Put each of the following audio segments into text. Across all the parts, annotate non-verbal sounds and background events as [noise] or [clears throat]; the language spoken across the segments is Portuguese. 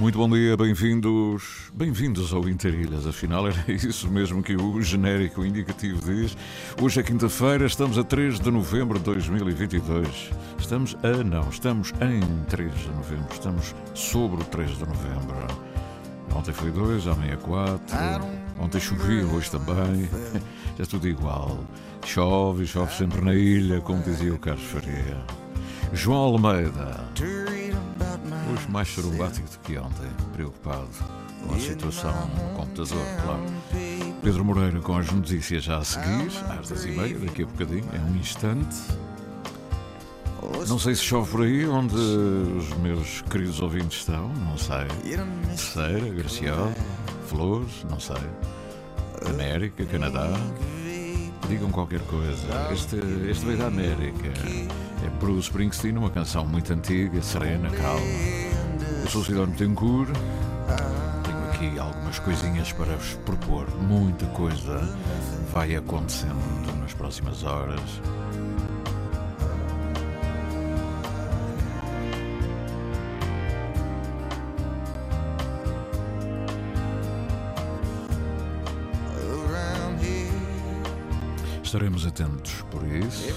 Muito bom dia, bem-vindos. Bem-vindos ao Interilhas, afinal era [laughs] isso mesmo que o genérico indicativo diz. Hoje é quinta-feira, estamos a 3 de novembro de 2022. Estamos a. não, estamos em 3 de novembro, estamos sobre o 3 de novembro. Ontem foi 2, amanhã 4. Ontem chovia, hoje também. [laughs] É tudo igual. Chove, chove sempre na ilha, como dizia o Carlos Faria. João Almeida. Hoje mais churumbático do que ontem, preocupado com a situação no computador, claro. Pedro Moreira com as notícias já a seguir, às 10 e meia, daqui a bocadinho, é um instante. Não sei se chove por aí onde os meus queridos ouvintes estão, não sei. Terceira, Graciosa, Flores, não sei. América, Canadá. Digam qualquer coisa. Este, este veio da América. É Bruce Springsteen, uma canção muito antiga, serena, calma. Eu sou o Cidónio Tencourt. Tenho aqui algumas coisinhas para vos propor. Muita coisa vai acontecendo nas próximas horas. Estaremos atentos por isso.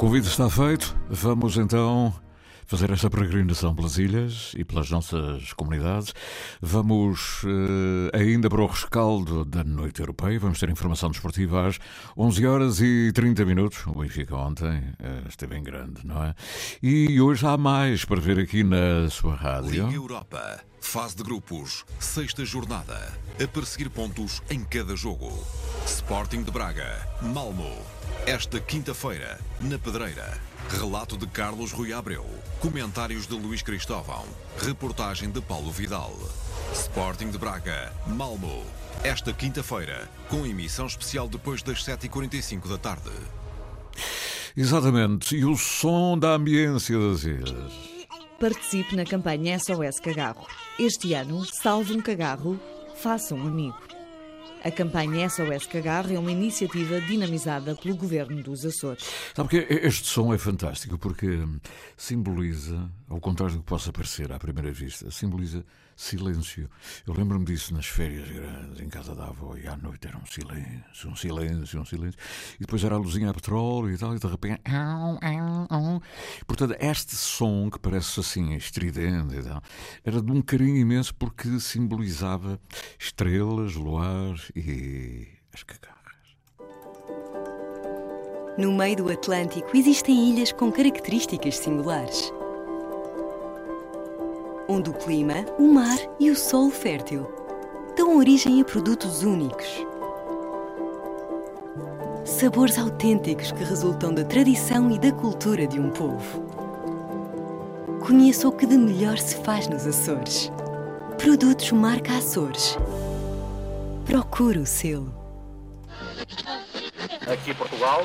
Convite está feito. Vamos então fazer esta peregrinação pelas ilhas e pelas nossas comunidades. Vamos uh, ainda para o rescaldo da noite europeia. Vamos ter informação desportiva às 11 horas e 30 minutos. O Benfica ontem uh, esteve em grande, não é? E hoje há mais para ver aqui na sua rádio. Liga Europa, fase de grupos, sexta jornada. A perseguir pontos em cada jogo. Sporting de Braga, Malmo. Esta quinta-feira, na Pedreira. Relato de Carlos Rui Abreu. Comentários de Luís Cristóvão. Reportagem de Paulo Vidal. Sporting de Braga, Malmo. Esta quinta-feira, com emissão especial depois das 7h45 da tarde. Exatamente. E o som da ambiência das ilhas. Participe na campanha SOS Cagarro. Este ano, salve um cagarro, faça um amigo. A campanha SOS Cagarro é uma iniciativa dinamizada pelo Governo dos Açores. Sabe que este som é fantástico porque simboliza, ao contrário do que possa parecer à primeira vista, simboliza silêncio. Eu lembro-me disso nas férias grandes, em casa da avó, e à noite era um silêncio, um silêncio, um silêncio. E depois era a luzinha a petróleo e tal, e de repente. Portanto, este som que parece assim estridente e tal, era de um carinho imenso porque simbolizava estrelas, luar e as cagarras. No meio do Atlântico existem ilhas com características singulares onde o clima, o mar e o solo fértil dão origem a produtos únicos. Sabores autênticos que resultam da tradição e da cultura de um povo. Conheça o que de melhor se faz nos Açores. Produtos marca Açores. Procure o selo. Aqui Portugal.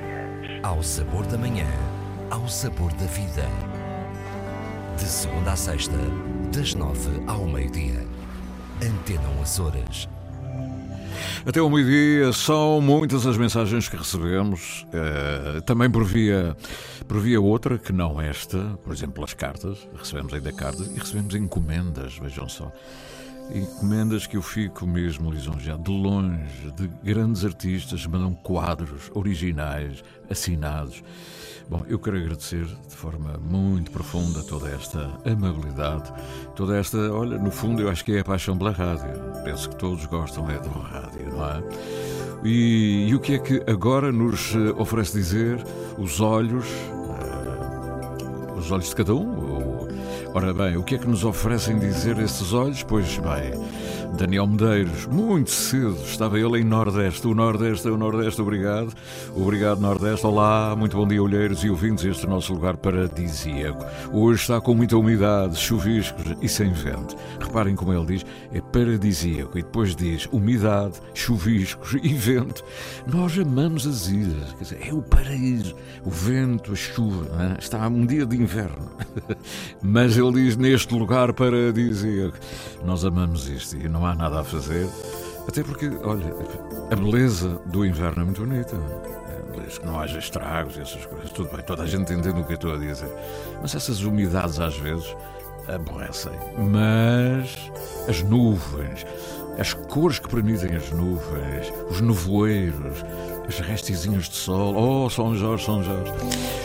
Ao sabor da manhã, ao sabor da vida. De segunda a sexta, das nove ao meio-dia. Antena 1 Açores. Até ao meio-dia são muitas as mensagens que recebemos, eh, também por via, por via outra, que não esta, por exemplo, as cartas. Recebemos ainda cartas e recebemos encomendas, vejam só. Encomendas que eu fico mesmo lisonjeado, de longe, de grandes artistas, mandam quadros originais, assinados. Bom, eu quero agradecer de forma muito profunda toda esta amabilidade, toda esta, olha, no fundo eu acho que é a paixão pela rádio. Penso que todos gostam é do rádio, não é? E, e o que é que agora nos eh, oferece dizer os olhos, eh, os olhos de cada um? Ora bem, o que é que nos oferecem dizer esses olhos? Pois bem, Daniel Medeiros, muito cedo, estava ele em Nordeste. O Nordeste é o Nordeste, obrigado. Obrigado, Nordeste. Olá, muito bom dia, olheiros e ouvintes. Este é o nosso lugar paradisíaco. Hoje está com muita umidade, chuviscos e sem vento. Reparem como ele diz, é paradisíaco. E depois diz umidade, chuviscos e vento. Nós amamos as ilhas, quer dizer, é o paraíso. O vento, a chuva, é? está um dia de inverno. [laughs] Mas ele diz neste lugar paradisíaco. Nós amamos isto e não há nada a fazer. Até porque, olha, a beleza do inverno é muito bonita. Desde que não haja estragos e essas coisas, tudo bem, toda a gente entende o que eu estou a dizer. Mas essas umidades às vezes aborrecem. Mas as nuvens, as cores que permitem as nuvens, os nevoeiros, as restezinhas de sol. Oh, São Jorge, São Jorge.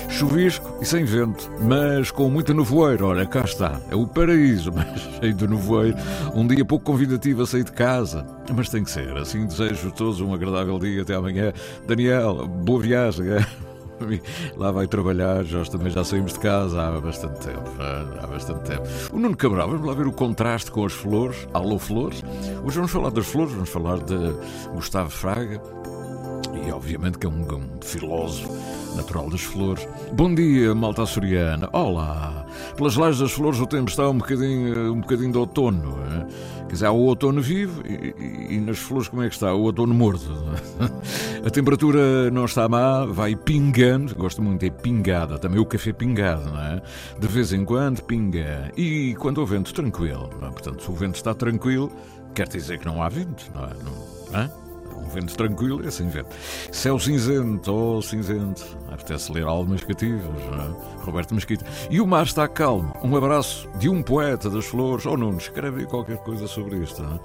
Chuvisco e sem vento, mas com muita nevoeiro. Olha, cá está. É o paraíso, [laughs] mas cheio de nevoeiro. Um dia pouco convidativo a sair de casa. Mas tem que ser. Assim desejo a todos um agradável dia. Até amanhã. Daniel, boa viagem. É? [laughs] Lá vai trabalhar, nós também já saímos de casa há bastante tempo. Há bastante tempo. O Nuno Cabral, vamos lá ver o contraste com as flores. Alô, flores. Hoje vamos falar das flores, vamos falar de Gustavo Fraga, e obviamente que é um, um filósofo natural das flores. Bom dia, malta açoriana. Olá! Pelas lajes das flores o tempo está um bocadinho, um bocadinho de outono. Hein? Quer dizer, há o outono vivo e, e, e, nas flores como é que está? O outono morto. [laughs] A temperatura não está má, vai pingando. Gosto muito, é pingada. Também o café pingado, não é? De vez em quando pinga. E quando o vento tranquilo. Não é? Portanto, se o vento está tranquilo, quer dizer que não há vento, não é? Não, é? Vento tranquilo é vento. Céu cinzento, oh cinzento. Apetece ler almas cativas, é? Roberto Mesquita. E o mar está calmo. Um abraço de um poeta das flores. Oh Nuno, escreve qualquer coisa sobre isto. É?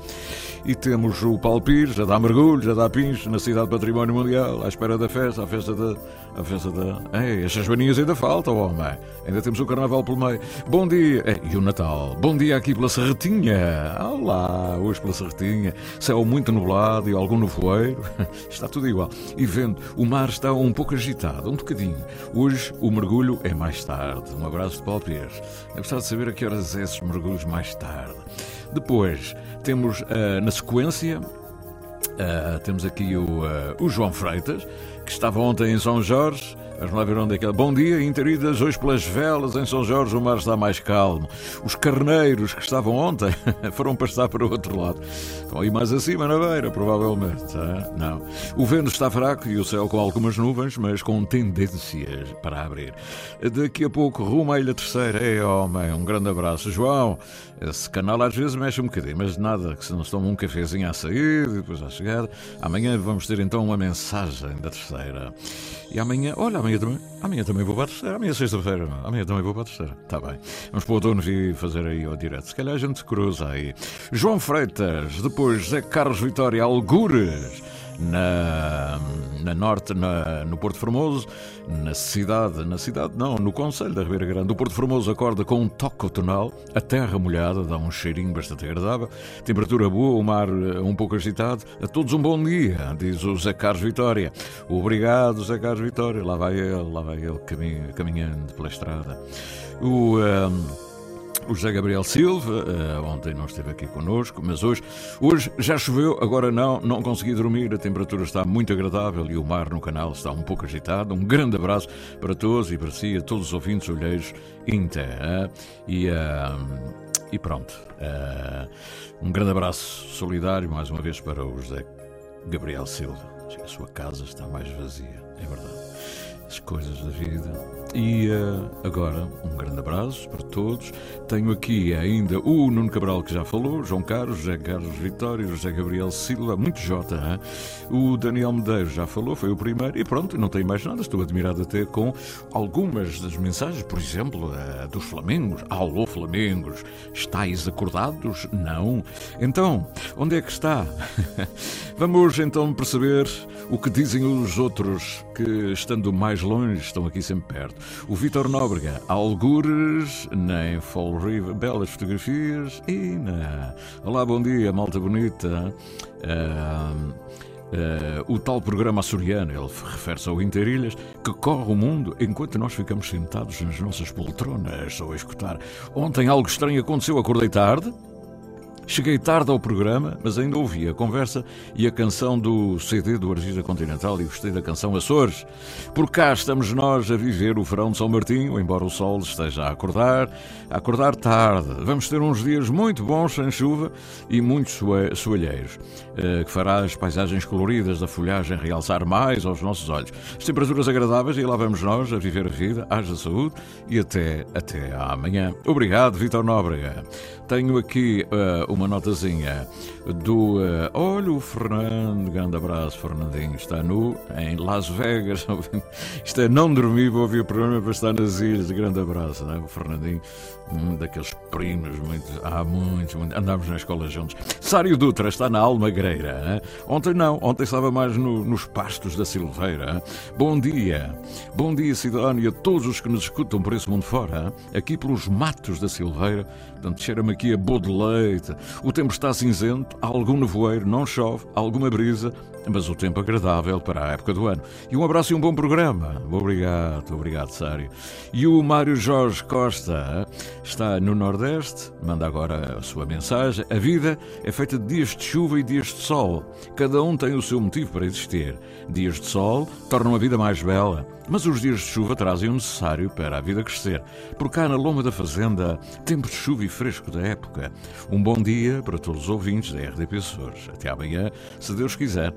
E temos o Paulo Pires, já dá mergulho, já dá pins na cidade Património Mundial, à espera da festa, a festa da. A festa da. Ei, estas baninhas ainda faltam, homem. Ainda temos o carnaval pelo meio. Bom dia. e o Natal. Bom dia aqui pela Serretinha. Olá, hoje pela Serretinha. Céu muito nublado e algum nevoeiro. [laughs] Está tudo igual. E vendo, o mar está um pouco agitado, um bocadinho. Hoje o mergulho é mais tarde. Um abraço de Paulo Pires. Eu gostava de saber a que horas é esses mergulhos mais tarde. Depois temos uh, na sequência, uh, temos aqui o, uh, o João Freitas, que estava ontem em São Jorge. Onde é que é. Bom dia, interidas hoje pelas velas em São Jorge, o mar está mais calmo. Os carneiros que estavam ontem [laughs] foram pastar para o outro lado. Estão aí mais acima na beira, provavelmente. Não. O vento está fraco e o céu com algumas nuvens, mas com tendências para abrir. Daqui a pouco, rumo à Ilha Terceira. É, homem, um grande abraço. João, esse canal às vezes mexe um bocadinho, mas nada, que se não se toma um cafezinho à saída e depois à chegada. Amanhã vamos ter então uma mensagem da Terceira. E amanhã, olha, amanhã também, amanhã também vou para a terceira, amanhã é sexta-feira, amanhã também vou para a terceira. Está bem. Vamos para o outono vir fazer aí o direto. Se calhar a gente cruza aí. João Freitas, depois Zé Carlos Vitória Algures na, na Norte, na, no Porto Formoso, na cidade, na cidade não, no Conselho da Ribeira Grande. O Porto Formoso acorda com um toque outonal, a terra molhada, dá um cheirinho bastante agradável, temperatura boa, o mar eh, um pouco agitado. A todos um bom dia, diz o Zé Carlos Vitória. Obrigado, Zé Carlos Vitória. Lá vai ele, lá vai ele caminhando pela estrada. O. Um, ehm, o José Gabriel Silva, uh, ontem não esteve aqui connosco, mas hoje, hoje já choveu, agora não, não consegui dormir, a temperatura está muito agradável e o mar no canal está um pouco agitado. Um grande abraço para todos e para si, a todos os ouvintes olheiros Inter. Uh, e, uh, e pronto, um grande abraço solidário mais uma vez para o José Gabriel Silva. A sua casa está mais vazia, é verdade. As coisas da vida e uh, agora, um grande abraço para todos. Tenho aqui ainda o Nuno Cabral, que já falou, João Carlos, José Carlos Vitória, José Gabriel Silva, muito Jota. Hein? O Daniel Medeiros já falou, foi o primeiro. E pronto, não tenho mais nada. Estou admirado até com algumas das mensagens, por exemplo, uh, dos Flamengos. Alô, Flamengos, estáis acordados? Não. Então, onde é que está? [laughs] Vamos então perceber o que dizem os outros que, estando mais longe, estão aqui sempre perto. O Vitor Nóbrega, algures, nem Fall River, belas fotografias e na. Olá, bom dia, malta bonita. Uh, uh, o tal programa açoriano, ele refere-se ao Interilhas, que corre o mundo enquanto nós ficamos sentados nas nossas poltronas ou a escutar. Ontem algo estranho aconteceu, acordei tarde Cheguei tarde ao programa, mas ainda ouvi a conversa e a canção do CD do Argida Continental e gostei da canção Açores. Por cá estamos nós a viver o verão de São Martinho, embora o sol esteja a acordar, a acordar tarde. Vamos ter uns dias muito bons sem chuva e muitos soalheiros, que fará as paisagens coloridas da folhagem realçar mais aos nossos olhos. As temperaturas agradáveis e lá vamos nós a viver a vida, haja saúde e até, até amanhã. Obrigado, Vitor Nóbrega. Tenho aqui uh, uma notazinha do. Uh, olha o Fernando, grande abraço, Fernandinho. Está nu em Las Vegas. [laughs] Isto é não dormir, vou ouvir o programa para estar nas ilhas. Grande abraço, né? o Fernandinho um daqueles primos, muito, há muitos, muitos, andámos na escola juntos. Sário Dutra está na Hein? Ontem não, ontem estava mais no, nos pastos da Silveira. Hein? Bom dia, bom dia, Sidónio, a todos os que nos escutam por esse mundo fora, hein? aqui pelos matos da Silveira. Portanto, cheira-me aqui a boa de leite. O tempo está cinzento, há algum nevoeiro, não chove, há alguma brisa, mas o tempo agradável para a época do ano. E um abraço e um bom programa. Obrigado, obrigado, Sário. E o Mário Jorge Costa está no Nordeste, manda agora a sua mensagem. A vida é feita de dias de chuva e dias de sol. Cada um tem o seu motivo para existir. Dias de sol tornam a vida mais bela, mas os dias de chuva trazem o necessário para a vida crescer. Por cá na Loma da Fazenda, tempo de chuva e fresco da época. Um bom dia para todos os ouvintes da RDP Açores. Até amanhã, se Deus quiser.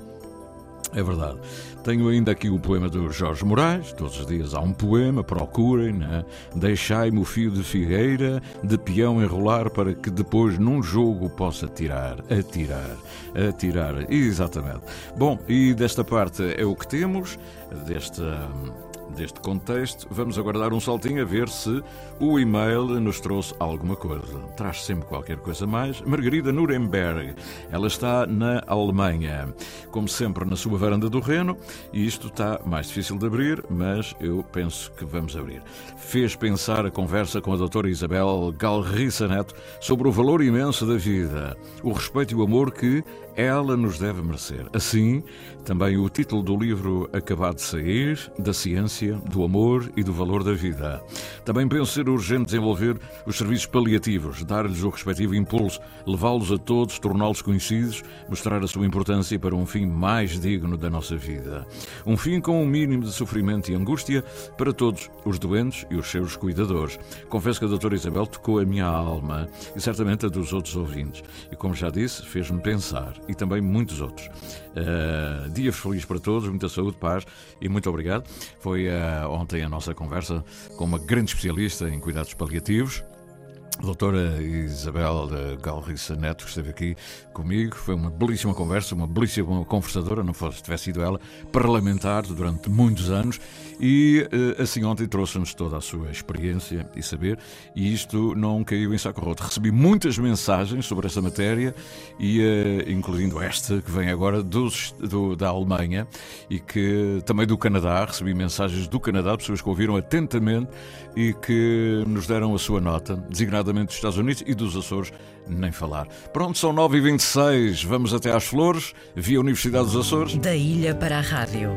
É verdade. Tenho ainda aqui o poema do Jorge Moraes. Todos os dias há um poema, procurem, né? Deixai-me o fio de figueira, de peão enrolar, para que depois num jogo possa tirar, atirar, atirar. Exatamente. Bom, e desta parte é o que temos, desta deste contexto, vamos aguardar um saltinho a ver se o e-mail nos trouxe alguma coisa. Traz sempre qualquer coisa mais. Margarida Nuremberg, ela está na Alemanha, como sempre na sua varanda do Reno, e isto está mais difícil de abrir, mas eu penso que vamos abrir. Fez pensar a conversa com a doutora Isabel Galriça Neto sobre o valor imenso da vida, o respeito e o amor que ela nos deve merecer. Assim, também o título do livro acabado de sair, da ciência, do amor e do valor da vida. Também penso ser urgente desenvolver os serviços paliativos, dar-lhes o respectivo impulso, levá-los a todos, torná-los conhecidos, mostrar a sua importância para um fim mais digno da nossa vida. Um fim com um mínimo de sofrimento e angústia para todos os doentes e os seus cuidadores. Confesso que a doutora Isabel tocou a minha alma e certamente a dos outros ouvintes. E como já disse, fez-me pensar e também muitos outros. Uh, dias felizes para todos, muita saúde, paz e muito obrigado. Foi uh, ontem a nossa conversa com uma grande especialista em cuidados paliativos. Doutora Isabel Galriça Neto, que esteve aqui comigo, foi uma belíssima conversa, uma belíssima conversadora, não fosse tivesse sido ela, parlamentar durante muitos anos, e eh, assim ontem trouxe-nos toda a sua experiência e saber, e isto não caiu em saco roto. Recebi muitas mensagens sobre esta matéria, e uh, incluindo esta, que vem agora dos, do, da Alemanha, e que também do Canadá, recebi mensagens do Canadá, pessoas que ouviram atentamente e que nos deram a sua nota, designada nomeadamente dos Estados Unidos e dos Açores, nem falar. Pronto, são 9h26, vamos até às Flores, via Universidade dos Açores. Da ilha para a rádio,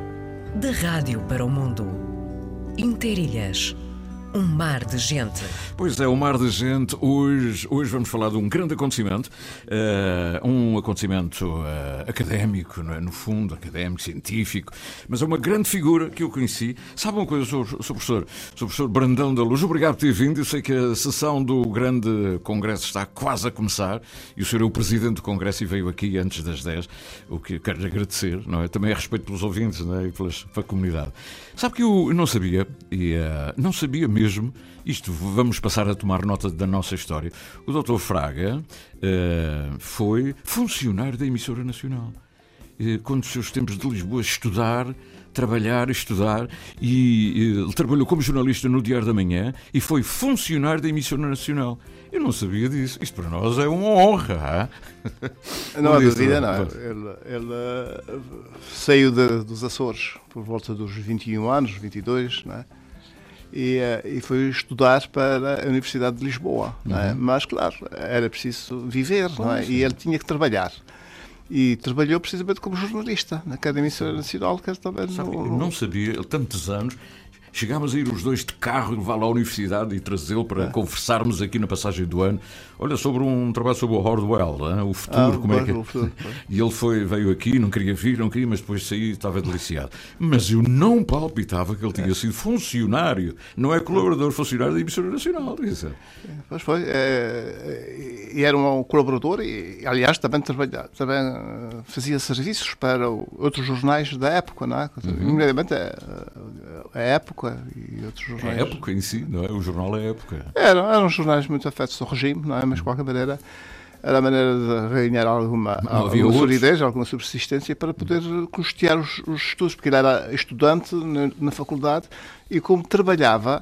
da rádio para o mundo. Interilhas um mar de gente. Pois é, um mar de gente. Hoje, hoje vamos falar de um grande acontecimento, uh, um acontecimento uh, académico, é? no fundo, académico, científico, mas é uma grande figura que eu conheci. Sabe uma coisa, sou, professor, professor Brandão da Luz. Obrigado por ter vindo. Eu sei que a sessão do grande congresso está quase a começar e o senhor é o presidente do congresso e veio aqui antes das 10, o que quero agradecer, não é? Também é respeito pelos ouvintes não é? e pelas, pela comunidade. Sabe que eu não sabia, e uh, não sabia mesmo, isto vamos passar a tomar nota da nossa história. O Dr. Fraga uh, foi funcionário da emissora nacional. Uh, quando os seus tempos de Lisboa estudar, trabalhar, estudar, e ele trabalhou como jornalista no Diário da Manhã e foi funcionário da emissora nacional. Eu não sabia disso. Isto para nós é uma honra. Não há [laughs] dúvida, não. Ele, ele saiu de, dos Açores por volta dos 21 anos, 22, não é? E, eh, e, foi estudar para a Universidade de Lisboa. É? Uhum. Mas, claro, era preciso viver não é? e ele tinha que trabalhar. E trabalhou precisamente como jornalista na Academia Nacional, que também Sabe, no... Eu não sabia, ele tantos anos, Chegámos a ir os dois de carro e levá-lo à universidade e trazê-lo para é. conversarmos aqui na passagem do ano. Olha, sobre um trabalho sobre o Hardwell, hein? o futuro, ah, como é que é? [laughs] E ele foi, veio aqui, não queria vir, não queria, mas depois de sair estava deliciado. Mas eu não palpitava que ele tinha sido funcionário, não é colaborador, funcionário da emissora nacional. Isso. Pois foi. É, e era um colaborador e, aliás, também, também eh, fazia serviços para outros jornais da época, não é? Uhum. a, a época Época e outros jornais. A Época em si, não é? O jornal é Época. Eram, eram jornais muito afetos ao regime, não é? Mas de qualquer maneira era a maneira de ganhar alguma, alguma solidez, alguma subsistência para poder custear os, os, estudos, porque ele era estudante na, na faculdade e como trabalhava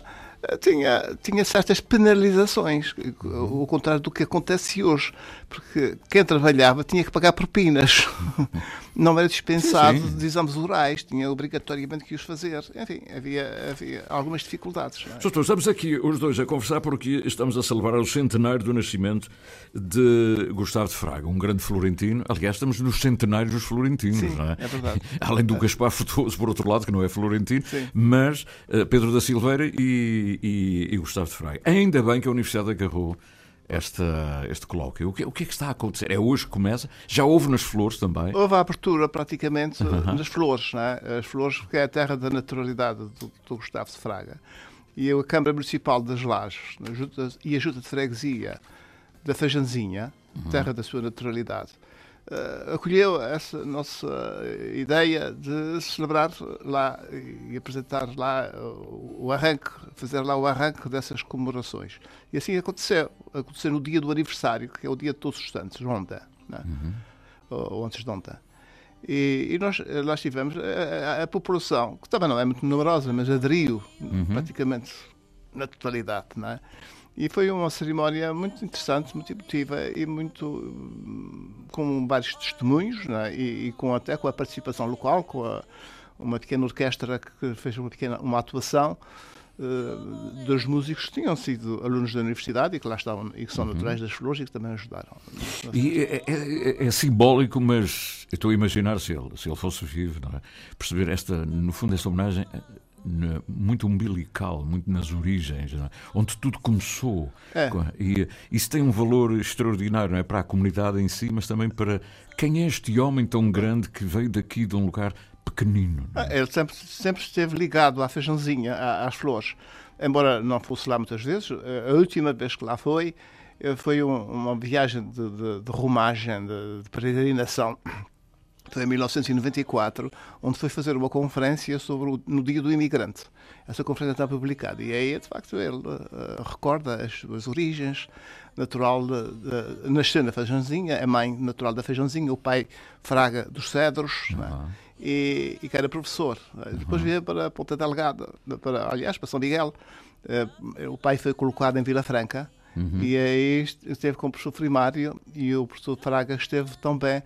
tinha, tinha certas penalizações, ao contrário do que acontece hoje. Porque quem trabalhava tinha que pagar propinas. [laughs] Não era dispensado sim, sim. de exames orais, tinha obrigatoriamente que os fazer. Enfim, havia, havia algumas dificuldades. É? Doutor, estamos aqui os dois a conversar porque estamos a celebrar o centenário do nascimento de Gustavo de Fraga, um grande florentino. Aliás, estamos nos centenários dos florentinos, sim, não é? É verdade. [laughs] Além do Gaspar Frutuoso, por outro lado, que não é florentino, mas uh, Pedro da Silveira e, e, e Gustavo de Fraga. Ainda bem que a Universidade agarrou esta, este colóquio. O que, o que é que está a acontecer? É hoje que começa? Já houve nas flores também? Houve a abertura praticamente nas flores, não é? As flores, porque é a terra da naturalidade do, do Gustavo de Fraga. E a Câmara Municipal das Lajes e a Junta de Freguesia da Fejanzinha, uhum. terra da sua naturalidade, uh, acolheu essa nossa ideia de celebrar lá e apresentar lá o arranque, fazer lá o arranque dessas comemorações. E assim aconteceu. Aconteceu no dia do aniversário, que é o dia de Todos os Santos, ontem, né? uhum. ou, antes de ontem. E, e, nós lá estivemos, a, a, a, população, que também não é muito numerosa, mas aderiu uhum. praticamente na totalidade, não é? E foi uma cerimónia muito interessante, muito emotiva e muito com vários testemunhos é? e, e, com até com a participação local, com a, uma pequena orquestra que fez uma pequena uma atuação uh, dos músicos que tinham sido alunos da universidade e que lá estavam e que são uhum. naturais das flores e que também ajudaram. E é, é, é, é, simbólico, mas estou a imaginar se ele, se ele fosse vivo, é? perceber esta, no fundo, esta homenagem muito umbilical, muito nas origens, é? onde tudo começou. É. E isso tem um valor extraordinário não é? para a comunidade em si, mas também para quem é este homem tão grande que veio daqui de um lugar pequenino. É? Ah, ele sempre, sempre esteve ligado à feijãozinha, às flores. Embora não fosse lá muitas vezes, a última vez que lá foi, eh, foi uma viagem de, de, de rumagem, de, de peregrinação foi em 1994, onde foi fazer uma conferência sobre o, no Dia do Imigrante. Essa conferência está publicada e aí, de facto, ele uh, recorda as suas origens, natural de, de, nasceu na Feijãozinha, a mãe natural da Feijãozinha, o pai Fraga dos Cedros, uhum. e, e, que era professor. Uhum. Depois veio para Ponta Delgada, para, aliás, para São Miguel. Uh, o pai foi colocado em Vila Franca, Uhum. E aí esteve como professor primário e o professor Fraga esteve também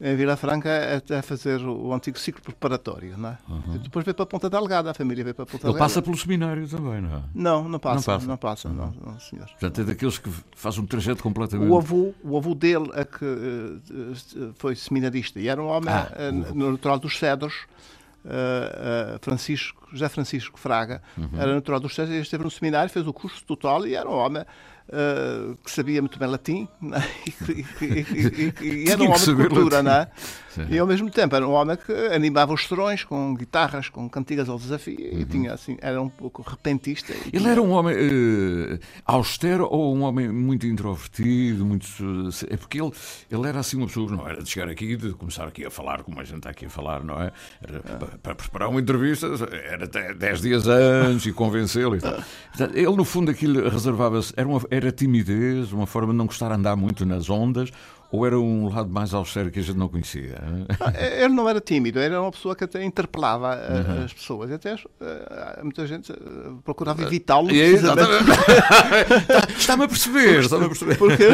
em Vila Franca até fazer o antigo ciclo preparatório, não é? Uhum. Depois veio para a Ponta Delgada, a família veio para a Ponta Delgada. Ele passa pelo seminário também, não é? Não, não passa, não passa, não, passa, uhum. não, não, senhor. Portanto, é daqueles que faz um trajeto completamente... O avô, o avô dele é que uh, foi seminarista e era um homem ah, uh, natural dos Cedros, uh, Francisco, José Francisco Fraga, uhum. era natural dos Cedros, esteve no seminário, fez o curso total e era um homem uh, que sabia muito bem latim e, era um homem de cultura, não é? E ao mesmo tempo era um homem que animava os serões com guitarras, com cantigas ao desafio uhum. e tinha assim, era um pouco repentista. Ele tinha... era um homem uh, austero ou um homem muito introvertido, muito é porque ele, ele era assim uma pessoa, não era de chegar aqui de começar aqui a falar como a gente está aqui a falar, não é? Era, é. Para preparar uma entrevista era 10 dias antes e convencê-lo e tal. [laughs] Ele no fundo aquilo reservava-se, era uma era timidez, uma forma de não gostar de andar muito nas ondas, ou era um lado mais austero que a gente não conhecia? Ah, ele não era tímido, era uma pessoa que até interpelava uhum. as pessoas. Até uh, muita gente uh, procurava evitá-lo. [laughs] Está-me a perceber, está-me a perceber. Porque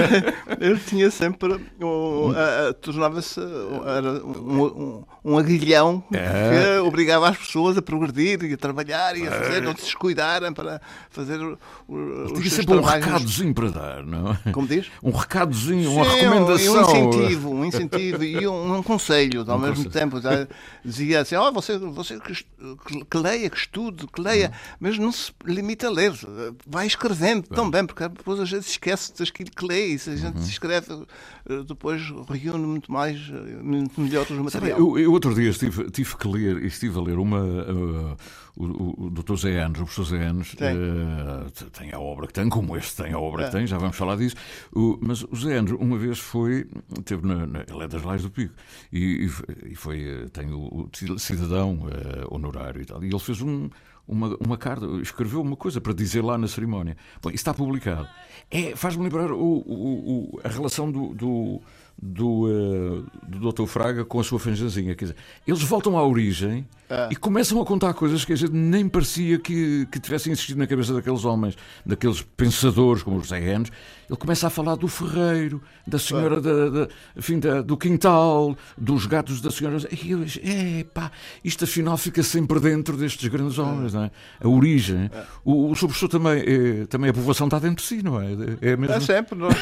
ele tinha sempre. Uh, Tornava-se um, um, um, aguilhão é. que obrigava as pessoas a progredir e a trabalhar e a fazer, é. não se descuidarem para fazer o, os Tinha sempre um recadozinho para dar, não é? Como diz? Um recadozinho, uma recomendação um incentivo, um incentivo e um, um conselho ao um mesmo conselho. tempo. Já dizia assim, oh, você, você que, que, leia, que estude, que leia, uhum. mas não se limita a ler, vai escrevendo também, porque depois a gente esquece daquilo que lê e se a gente uhum. escreve, depois reúne muito mais, eh, muito melhor os materiais. Eu, eu, outro dia estive, tive que ler, estive a ler uma... Uh, o, o Dr. Zé Anos, o professor Zé Anos, tem. Uh, tem a obra que tem, como este tem a obra é. que tem, já vamos falar disso. O, mas o Zé Anos, uma vez foi, teve na, na, ele é das Lais do Pico, e, e foi, tem o, o cidadão uh, honorário e tal, e ele fez um, uma, uma carta, escreveu uma coisa para dizer lá na cerimónia. Bom, isso está publicado. É, Faz-me lembrar o, o, o, a relação do, do do, uh, do Dr. Fraga com a sua fanjanzinha. Quer dizer, eles voltam à origem ah. e começam a contar coisas que a gente nem parecia que, que tivessem existido na cabeça daqueles homens, daqueles pensadores como os Zé Anos. Ele começa a falar do ferreiro, da senhora ah. da, da, enfim, da, do quintal, dos gatos da senhora. E eu, é pá, isto afinal fica sempre dentro destes grandes homens, não é? A origem. O, o professor também, é, também a povoação está dentro de si, não é? É, mesmo... é sempre. Nós,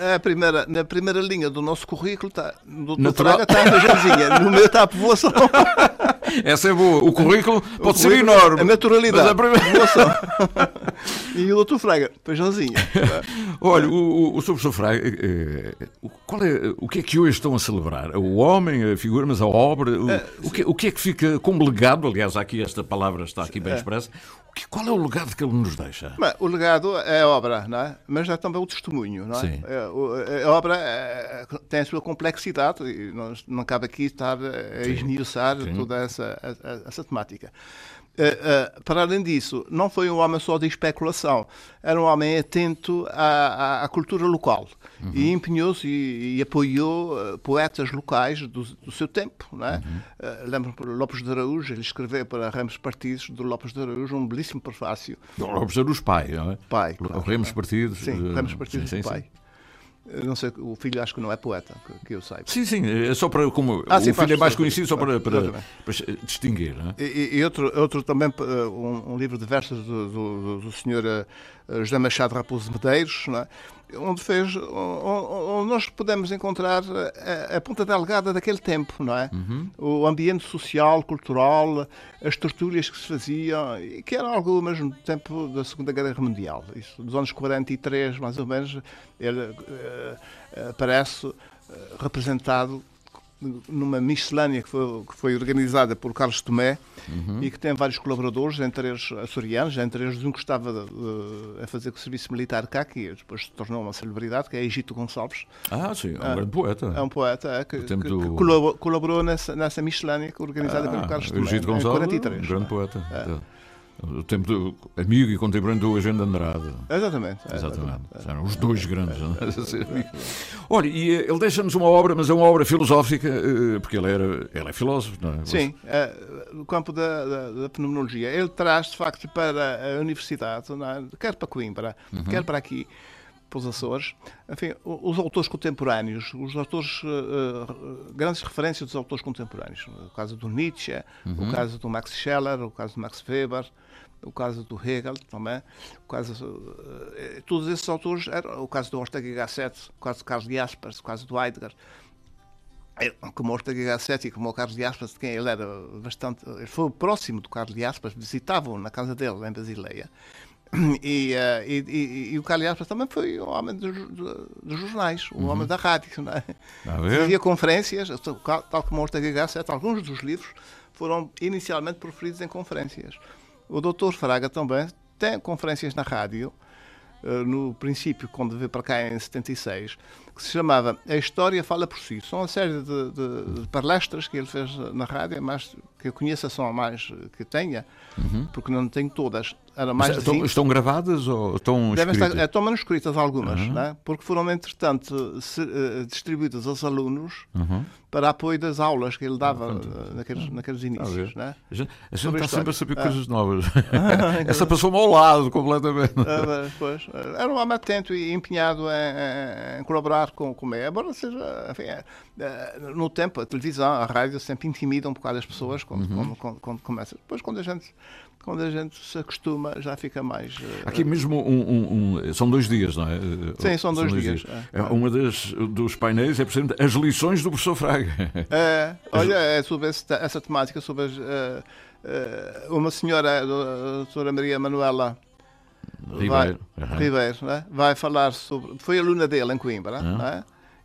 é a primeira na primeira linha do nosso currículo está. Do, Natural... está a no meu está a povoação. [laughs] Essa é boa. O currículo o pode ser enorme. A naturalidade. a primeira... [laughs] e o doutor Fraga, feijãozinha. Olha, o, o, o professor Fraga, eh, qual é, o que é que hoje estão a celebrar? O homem, a figura, mas a obra? O, é, o, que, o que é que fica como legado? Aliás, aqui esta palavra está aqui bem é. Expressa. Qual é o legado que ele nos deixa? O legado é a obra, não é? mas é também o testemunho. Não é? Sim. É, a obra é, tem a sua complexidade e não, não cabe aqui estar a esmiuçar toda essa, essa, essa temática. Uh, uh, para além disso, não foi um homem só de especulação, era um homem atento à, à, à cultura local uhum. e empenhou-se e, e, apoiou uh, poetas locais do, do, seu tempo. Não é? Uhum. Lembro-me Lopes de Araújo, ele escreveu para Ramos Partidos do Lopes de Araújo um belíssimo prefácio. Lopes de Araújo, pai, não é? Pai. Claro, Ramos Partidos. Sim, Ramos Partidos, sim, sim, pai. Sim. Não sei, o filho acho que não é poeta, que, que eu saiba. Sim, sim, é só para. Como, ah, sim, o filho é mais conhecido só para, para, para, distinguir. É? e, e, outro, outro também, um, um livro de versos do, do, do senhor eh, José Machado Raposo Medeiros, não é? Onde fez, onde nós podemos encontrar a, a ponta delgada daquele tempo, não é? Uhum. O ambiente social, cultural, as torturas que se faziam, e que era algo ao mesmo tempo da Segunda Guerra Mundial. Isso, dos anos 43, mais ou menos, ele uh, aparece uh, representado numa miscelânea que foi, que foi organizada por Carlos Tomé uhum. e que tem vários colaboradores, entre eles açorianos, entre eles um que estava uh, a fazer o serviço militar cá, que depois se tornou uma celebridade, que é Egito Gonçalves. Ah, sim, é um grande poeta. É um poeta é, que, que, do... que colaborou, nessa, nessa miscelânea organizada ah, pelo Carlos Tomé. Egito Gonçalves, 43, um grande poeta. É o tempo do amigo e contemporâneo do Agenda Andrade. Exatamente. Exatamente. exatamente. Eram os dois grandes. É? Olha, e eh, ele deixa-nos uma obra, mas é uma obra filosófica, eh, porque ele, era, ele é filósofo, não é? Sim, é, no campo da, da, da, fenomenologia. Ele traz, de facto, para a universidade, é? quer para Coimbra, uhum. quer para aqui, para os Açores, enfim, os autores contemporâneos, os autores, uh, grandes referências dos autores contemporâneos. O caso do Nietzsche, uhum. o caso do Max Scheller, o caso do Max Weber, o caso do Hegel também, o caso, uh, todos esses autores, eram, o caso do Ortega y Gasset, o caso de Carlos Jaspers, o caso do Heidegger, como o Ortega y Gasset e como o Carlos Jaspers, de quem ele era bastante, ele foi próximo do Carlos Jaspers, visitavam na casa dele em Basileia, e, uh, e, e, e, o Carlos também foi o homem dos, dos jornais, o uhum. homem da rádio. Né? Fazia conferências, tal como o Ortega Gasset, alguns dos livros foram inicialmente proferidos em conferências. O Dr. Fraga também tem conferências na rádio, uh, no princípio, quando veio para cá em 76, que se chamava A História Fala por Si. São uma série de, de, de palestras que ele fez na rádio, mas que eu conheça são mais que tenha, uhum. porque não tenho todas. Mais estão, estão, gravadas ou estão Devem escritas? Estar, estão manuscritas algumas, uhum. né? porque foram, entretanto, se, uh, distribuídas aos alunos uhum. para apoio das aulas que ele dava uh, naqueles, naqueles inícios. Né? A gente, a gente está sempre a saber coisas novas. [laughs] [laughs] Essa passou-me ao lado completamente. Pois, era um homem atento e empenhado em, em colaborar com, o meio. Embora seja, enfim, é, é, no tempo, a televisão, a rádio sempre intimida um bocado as pessoas quando, uhum. quando, quando, começa. Depois, quando a gente quando a gente se acostuma, já fica mais. Uh, Aqui mesmo um, um, um, são dois dias, não é? Sim, são dois, são dois dias. dias. É. Uma das, dos painéis é, precisamente, as lições do professor Fraga. É, olha, é sobre essa, essa temática, sobre as, uh, uma senhora, a doutora Maria Manuela Ribeiro, vai, uhum. Ribeiro né? vai falar sobre. Foi aluna dele em Coimbra, uhum. né?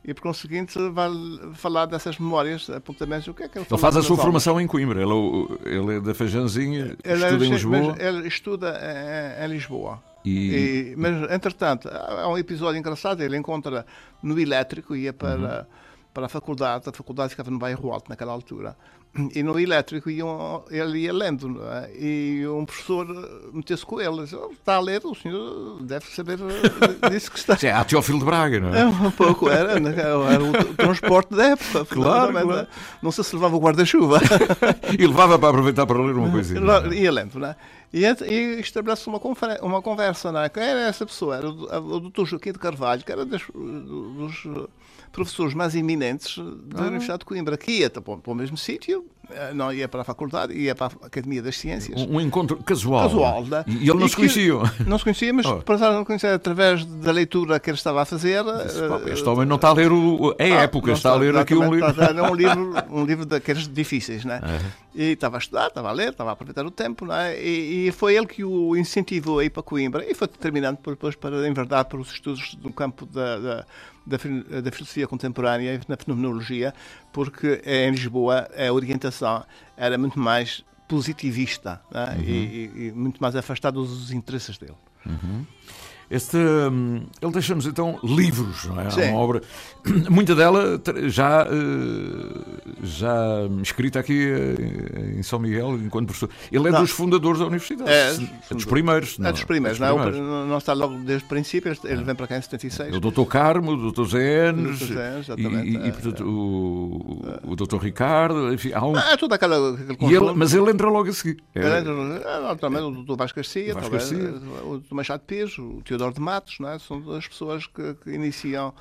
E por conseguinte vai falar dessas memórias, apontamentos, o que é que ele Ele faz a sua formação em Coimbra, ele, é ele é da Feijãozinha, ele estuda é, em Lisboa. Ele estuda em, em Lisboa. E... E, mas, entretanto, há um episódio engraçado, ele encontra no elétrico, ia para, uhum. para a faculdade, a faculdade ficava no bairro Alto naquela altura, [clears throat] e no elétrico iam, ele ia lendo, é? e um professor meteu-se com ele, disse, oh, está a ler, o senhor deve saber disso que está. É a Teófilo de Braga, não é? é um pouco, era, era o transporte da época. [laughs] Claro, claro. Não sei se levava o guarda-chuva. [laughs] e levava para aproveitar para ler uma coisinha. Ia lendo, não é? E, e estabelece uma, uma conversa, não é? Quem era essa pessoa? Era o, o doutor Joaquim de Carvalho, que era dos, dos professores mais eminentes da ah. Universidade de Coimbra, que ia para, para o mesmo sítio, eh, não ia para a faculdade, ia para a Academia das Ciências. Um, um encontro casual. Casual, né? E ele não e se conhecia. Não se conhecia, mas [laughs] oh. para não conhecer através da leitura que ele estava a fazer. Eh, este homem não está a ler o, a ah, época, está, está, a ler aqui um livro. Está a um livro, [laughs] um livro daqueles difíceis, né? E estava a estudar, estava a ler, estava a aproveitar o tempo, né? E, e foi ele que o incentivou a ir para Coimbra e foi determinante depois para enverdar para os estudos no campo da, da da, da filosofia contemporânea e na fenomenologia, porque em Lisboa a orientação era muito mais positivista né? uhum. e, e, muito mais afastada dos interesses dele. Uhum. Este, hum, ele deixa-nos então livros, não é? Sim. Uma obra, [clears throat] muita dela já, eh, já escrita aqui eh, em São Miguel, enquanto professor. Ele é não. dos fundadores da universidade, é, é dos primeiros. Não, é dos primeiros, não, é? não está logo desde o princípio, ele vem para cá em 76. O doutor Carmo, o doutor Zé Enes, e, e, e, portanto, o, o doutor Ricardo, enfim, há um... Ah, é tudo aquela, aquele ele, Mas ele entra logo a seguir. É. Ele entra, também o doutor Vasco Garcia, Vasco Garcia. o doutor Machado Pires, o Teodoro De Matos, não é? são as pessoas que, que iniciam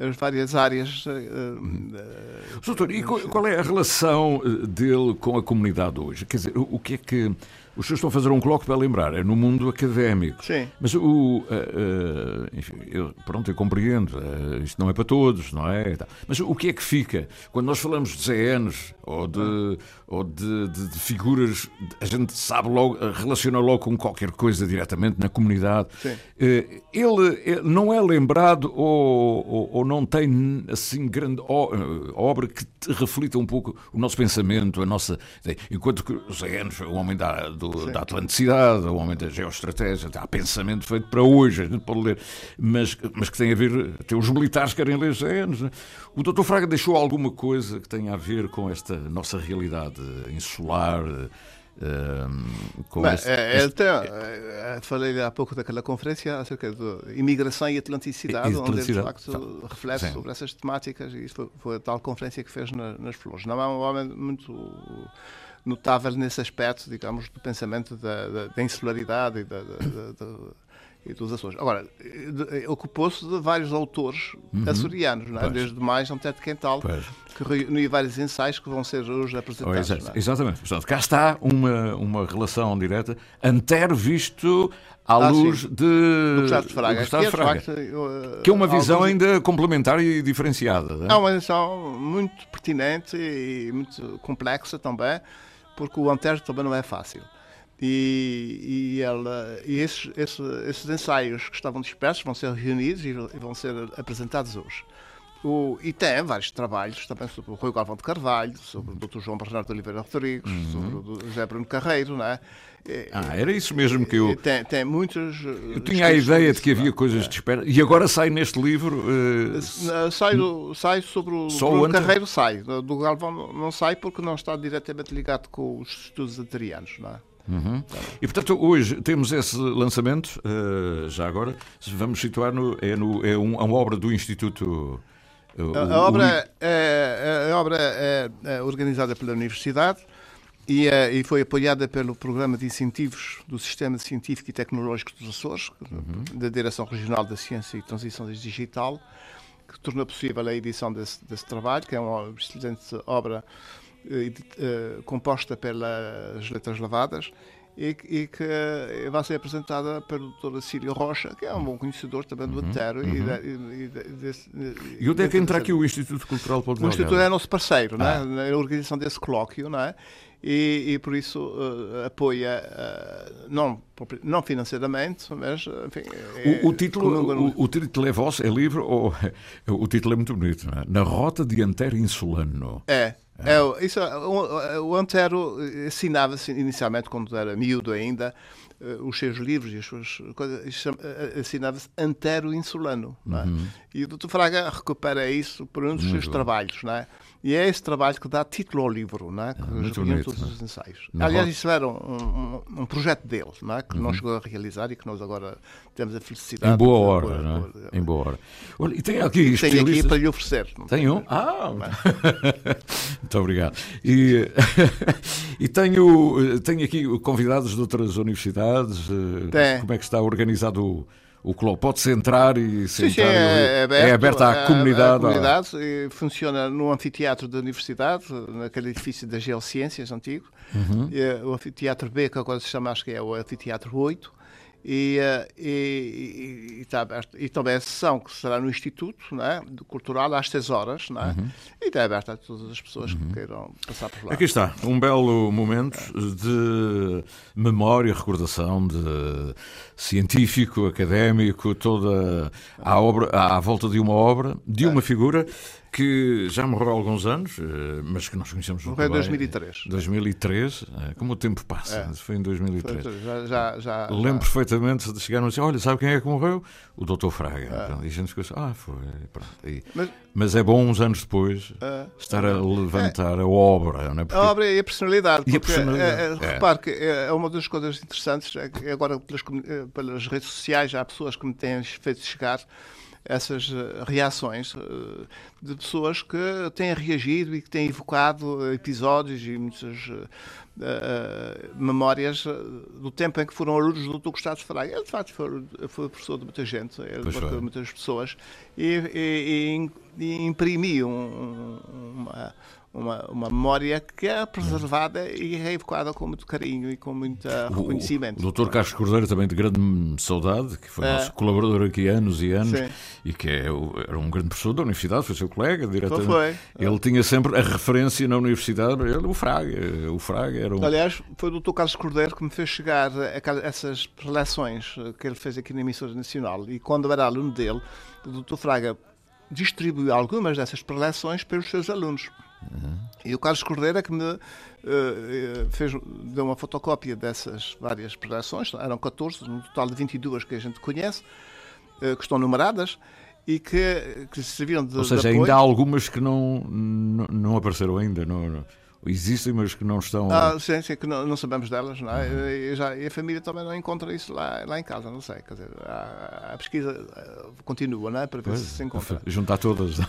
as várias áreas. Uh, Doutor, e qual, qual, é a relação dele com a comunidade hoje? Quer dizer, o, o que é que os senhores estão a fazer um colóquio para lembrar, é no mundo académico. Sim. Mas o. Uh, uh, enfim, eu, pronto, eu compreendo, uh, isto não é para todos, não é? Mas o que é que fica? Quando nós falamos de ZNs ou de, ou de, de, de figuras, a gente sabe logo, relaciona logo com qualquer coisa diretamente na comunidade. Sim. Ele não é lembrado ou, ou, ou, não tem assim grande obra que reflita um pouco o nosso pensamento, a nossa. Enquanto que os ZNs, o homem da do, da Atlanticidade, o homem da geoestratégia, há pensamento feito para hoje, a gente pode ler, mas, mas que tem a ver, até os militares querem ler anos. Né? O Dr. Fraga deixou alguma coisa que tenha a ver com esta nossa realidade insular? Um, com Bem, este, é, este... Tem, é, falei há pouco daquela conferência acerca de imigração e atleticidade, onde ele de facto reflete Sim. sobre essas temáticas e foi, foi, a tal conferência que fez na, nas Flores. Não é um homem muito notável nesse aspecto, digamos, do pensamento da, da, da insularidade e, da, e, dos Açores. Agora, ocupou-se de vários autores uhum. açorianos, não é? desde mais de Quental, pois. que reuniu vários ensaios que vão ser hoje apresentados. Oh, é? Exatamente. Portanto, cá está uma, uma relação direta. Antero visto à ah, luz sim. de do Gustavo de Fraga, Gustavo que, é, Fraga. Facto, que é uma visão alguns... ainda complementar e diferenciada. É? é uma visão muito pertinente e muito complexa também porque o Antero também não é fácil. E, e, ela, e esses, esses, esses, ensaios que estavam dispersos vão ser reunidos e vão ser apresentados hoje. O, e tem vários trabalhos também sobre o Rui Galvão de Carvalho, sobre o Dr. João Bernardo Oliveira Rodrigues, uhum. sobre o José Bruno Carreiro, não é? Ah, era isso mesmo que eu. Tem, tem muitos. Eu tinha a ideia de que havia coisas de espera. E agora sai neste livro. Uh... Sai, sai sobre o Só Bruno Carreiro, sai. Do Galvão não sai porque não está diretamente ligado com os estudos anteriores, não é? Uhum. E portanto, hoje temos esse lançamento, uh, já agora, vamos situar no. É, no, é um, uma obra do Instituto. Uh, a, a, obra, o... é, a obra é, é organizada pela Universidade e, uh, e, foi apoiada pelo Programa de Incentivos do Sistema Científico e Tecnológico dos Açores, uhum. da Direção Regional da Ciência e Transição Digital, que tornou possível a edição desse, desse trabalho, que é uma excelente obra uh, uh, composta pelas Letras Lavadas e, e, que vai ser apresentada pelo Dr. Cílio Rocha, que é um bom conhecedor também do uhum, Antero. Uhum. E, e, desse, e onde é que entra aqui o Instituto Cultural Paulo O Instituto é nosso parceiro ah. né, na organização desse colóquio, não é? e, e por isso uh, apoia, uh, não, não financeiramente, mas enfim, é, o, o, título, o, o, título é vosso, é livre, ou [laughs] o título é muito bonito, é? Na Rota de Antero Insulano. É. É, é isso, o, o Antero assinava-se inicialmente, quando era miúdo ainda, uh, os seus livros e as suas coisas, assinava-se Antero Insulano. É? Uhum. E o Dr. Fraga recupera isso por um dos Muito seus bom. trabalhos. Não é? E é esse trabalho que dá título ao livro, não é? que Muito bonito, todos os ensaios. Aliás, isso era um, um, um projeto dele, não é? que uhum. não chegou a realizar e que nós agora temos a felicidade. Em boa hora, de, não é? Em boa hora. Olha, e tem aqui Tem aqui para lhe oferecer. Tem um? Ah! É? [laughs] Muito obrigado. E, [laughs] e tenho, tenho aqui convidados de outras universidades. Eh, tem. Como é que está organizado o o clube pode-se entrar e sentar. Sim, sim, é, é, aberto, é aberto à comunidade. À comunidade funciona no anfiteatro da universidade, naquele edifício das Geociências antigo. Uhum. O anfiteatro B, que agora se chama, acho que é o anfiteatro 8 e, eh, e, e, e, está aberto. e também a sessão que será no Instituto né, Cultural às 6 horas né, uhum. e está aberta a todas as pessoas uhum. que queiram passar por lá. Aqui está, um belo momento de memória, recordação de científico, académico, toda a obra, à volta de uma obra, de uma figura que já morreu há alguns anos, eh, mas que nós conhecemos muito Morreu em 2003. 2003, eh, como o tempo passa, é. foi em 2003. Foi, já, já, já, Lembro perfeitamente de chegar e dizer, olha, sabe quem é que morreu? O Dr. Fraga. É. E a gente ficou assim, ah, foi, e, mas, mas, é bom uns anos depois é. estar a levantar a obra. Não é? Porque, a obra e a personalidade. E a personalidade. É, é, repare que é, é uma das coisas interessantes, é que agora pelas, pelas redes sociais há pessoas que me têm feito chegar essas eh, reações eh, de pessoas que têm reagido e que têm evocado episódios e muitas uh, memórias do tempo em que foram alunos do Dr. Gustavo Fraga. Ele, de facto, foi, foi professor de muita gente, ele de muitas pessoas e, e, e, e imprimiu um, uma uma, uma memória que é preservada e reevocada com muito carinho e com muito reconhecimento. O, o Dr. Carlos Cordeiro, também de grande saudade, que foi é. nosso colaborador aqui anos e anos, Sim. e que é, era um grande professor da universidade, foi seu colega, diretamente. Foi. Ele tinha sempre a referência na universidade, ele, o Fraga. O Fraga era um... Aliás, foi o Dr. Carlos Cordeiro que me fez chegar essas preleções que ele fez aqui na emissora nacional. E quando era aluno dele, o Dr. Fraga distribuiu algumas dessas preleções pelos seus alunos. Uhum. E o Carlos Cordeiro é que me uh, fez, deu uma fotocópia dessas várias projeções, eram 14, no total de 22 que a gente conhece, uh, que estão numeradas e que, que serviram de. Ou seja, de ainda há algumas que não, não, não apareceram ainda. Não, não existem, mas que não estão. Ah, sim, sim, que não, não sabemos delas, não é? Uhum. E, já, e a família também não encontra isso lá, lá em casa, não sei. Quer dizer, a, a pesquisa eh, continua, não é? Para ver pois, se se encontra. Juntar todas. [laughs]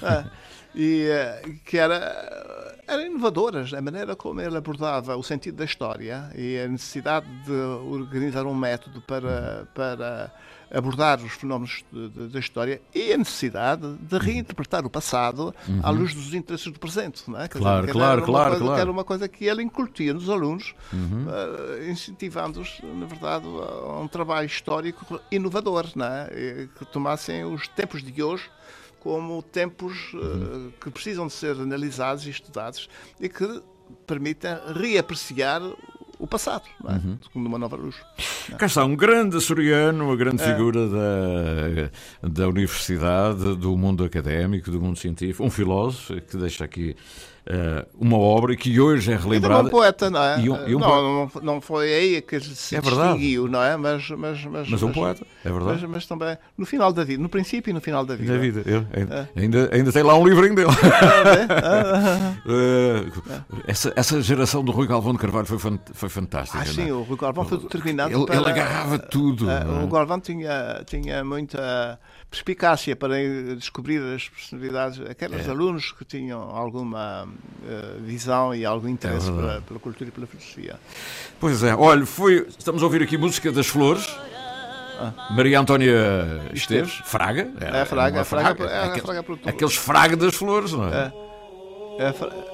É, e que era, eram inovadoras, a maneira como ele abordava o sentido da história e a necessidade de organizar um método para. Uhum. para abordar os fenómenos da história e a necessidade de reinterpretar o passado uhum. à luz dos interesses do presente. Não é? claro, dizer, claro, claro, coisa, claro. Era uma coisa que ele incutia nos alunos, uhum. uh, incentivando-os, na verdade, a um trabalho histórico inovador, não é? que tomassem os tempos de hoje como tempos uh, que precisam de ser analisados e estudados e que permitem reapreciar o passado, é? uhum. segundo uma nova luz. É? Cá está, um grande açoriano, uma grande é. figura da, da universidade, do mundo académico, do mundo científico, um filósofo que deixa aqui uma obra que hoje é relembrada. E um poeta, não é? Um, um não, não, não, foi aí que se é distinguiu, não é? Mas, mas, mas, mas um poeta, é verdade. Mas, mas, também no final da vida, no princípio e no final da vida. Da vida, eu, é. ainda, ainda tem lá um livrinho dele. uh, [laughs] essa, essa geração do Rui Galvão de Carvalho foi, foi fantástica. Ah, sim, é? o Rui Galvão foi determinado. Ele, para, ele agarrava tudo. O Galvão tinha, tinha muita perspicácia para descobrir as personalidades, aqueles é. alunos que tinham alguma visão e algum interesse é pela, pela, cultura e pela filosofia. Pois é, olha, foi, estamos a ouvir aqui música das flores. Ah. Maria Antónia Esteves, Fraga. É, é Fraga, é Fraga, Fraga, é, é, aqueles, Fraga aqueles Fraga das flores, não é? é, é